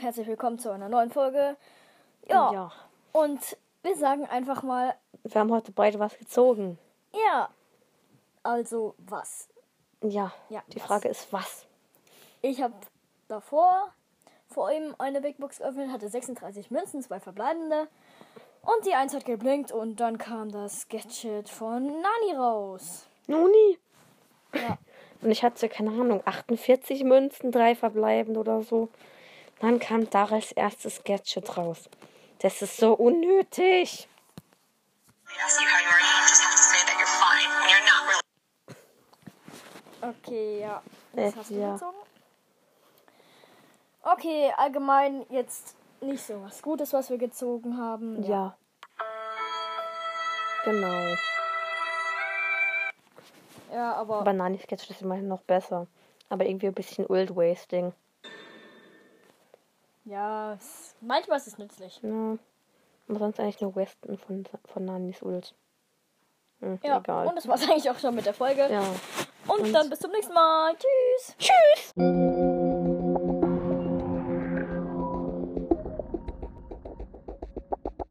herzlich willkommen zu einer neuen Folge. Ja, Ja. und wir sagen einfach mal, Wir haben heute beide was gezogen. ja, also was? Ja. Ja, Die was? Frage ist, was? Ich habe davor vor ihm eine Big Box geöffnet, hatte 36 Münzen, zwei verbleibende. Und die 1 hat geblinkt und dann kam das Gadget von Nani raus. Nuni. Ja. Und ich hatte, keine Ahnung, 48 Münzen, drei verbleibend oder so. Dann kam da als erstes Gadget raus. Das ist so unnötig. Okay, ja. Was Äh, hast du ja. gezogen? Okay, allgemein jetzt nicht so was Gutes, was wir gezogen haben. Ja. Genau. Ja, aber Aber Nanis Gadget ist immerhin noch besser. Aber irgendwie ein bisschen Old Wasting. Ja, es, manchmal ist es nützlich. Ja. Aber sonst eigentlich nur Westen von, von Nanis Ult. Hm, Ja, egal. und das war's eigentlich auch schon mit der Folge. ja. Und, Und- dann bis zum nächsten Mal. Tschüss. Tschüss!